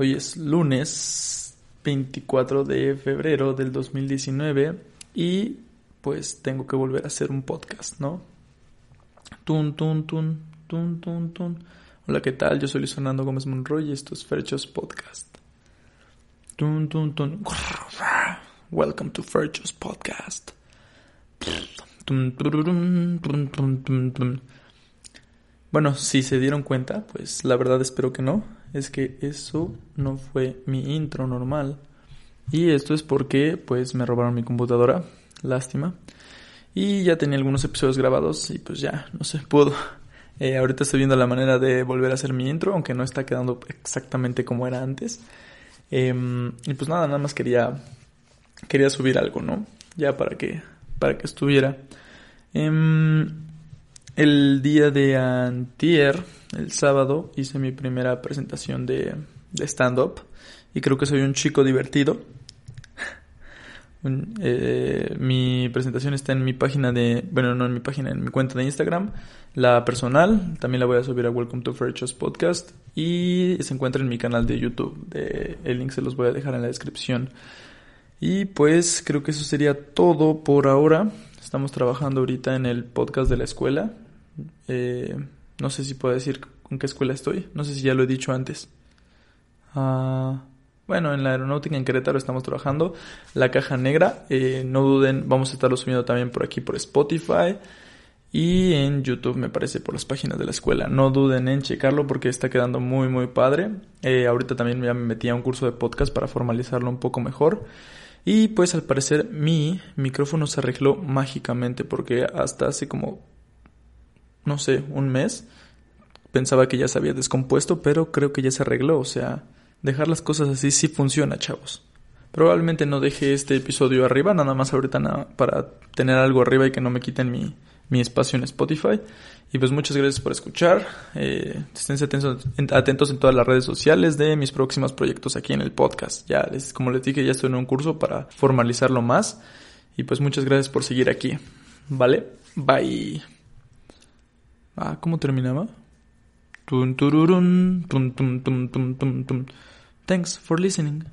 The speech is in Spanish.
Hoy es lunes 24 de febrero del 2019 y pues tengo que volver a hacer un podcast, ¿no? Tun, tun, tun, tun, tun, tun. Hola, ¿qué tal? Yo soy Luis Fernando Gómez Monroy y esto es Ferchos Podcast. Tun, tun, tun. Welcome to Ferchos Podcast. Bueno, si se dieron cuenta, pues la verdad espero que no es que eso no fue mi intro normal. Y esto es porque pues me robaron mi computadora, lástima. Y ya tenía algunos episodios grabados y pues ya, no sé, puedo. Eh, ahorita estoy viendo la manera de volver a hacer mi intro, aunque no está quedando exactamente como era antes. Em, y pues nada, nada más quería, quería subir algo, ¿no? Ya para que, para que estuviera. Em, el día de antier, el sábado, hice mi primera presentación de, stand-up y creo que soy un chico divertido. Eh, mi presentación está en mi página de, bueno, no en mi página, en mi cuenta de Instagram, la personal, también la voy a subir a Welcome to Fairchos Podcast y se encuentra en mi canal de YouTube, el link se los voy a dejar en la descripción. Y pues creo que eso sería todo por ahora. Estamos trabajando ahorita en el podcast de la escuela. Eh, no sé si puedo decir con qué escuela estoy. No sé si ya lo he dicho antes. Ah, bueno, en la aeronáutica en Querétaro estamos trabajando. La caja negra. Eh, no duden, vamos a estarlo subiendo también por aquí por Spotify. Y en YouTube me parece por las páginas de la escuela. No duden en checarlo porque está quedando muy muy padre. Eh, ahorita también ya me metí a un curso de podcast para formalizarlo un poco mejor. Y pues al parecer mi micrófono se arregló mágicamente porque hasta hace como, no sé, un mes pensaba que ya se había descompuesto, pero creo que ya se arregló. O sea, dejar las cosas así sí funciona, chavos. Probablemente no deje este episodio arriba, nada más ahorita para tener algo arriba y que no me quiten mi, mi espacio en Spotify. Y pues muchas gracias por escuchar. Eh, estén atentos, atentos en todas las redes sociales de mis próximos proyectos aquí en el podcast. Ya les, como les dije, ya estoy en un curso para formalizarlo más. Y pues muchas gracias por seguir aquí. ¿Vale? Bye. Ah, ¿cómo terminaba? Tun, tururun, tum, tum, tum, tum, tum, tum. Thanks for listening.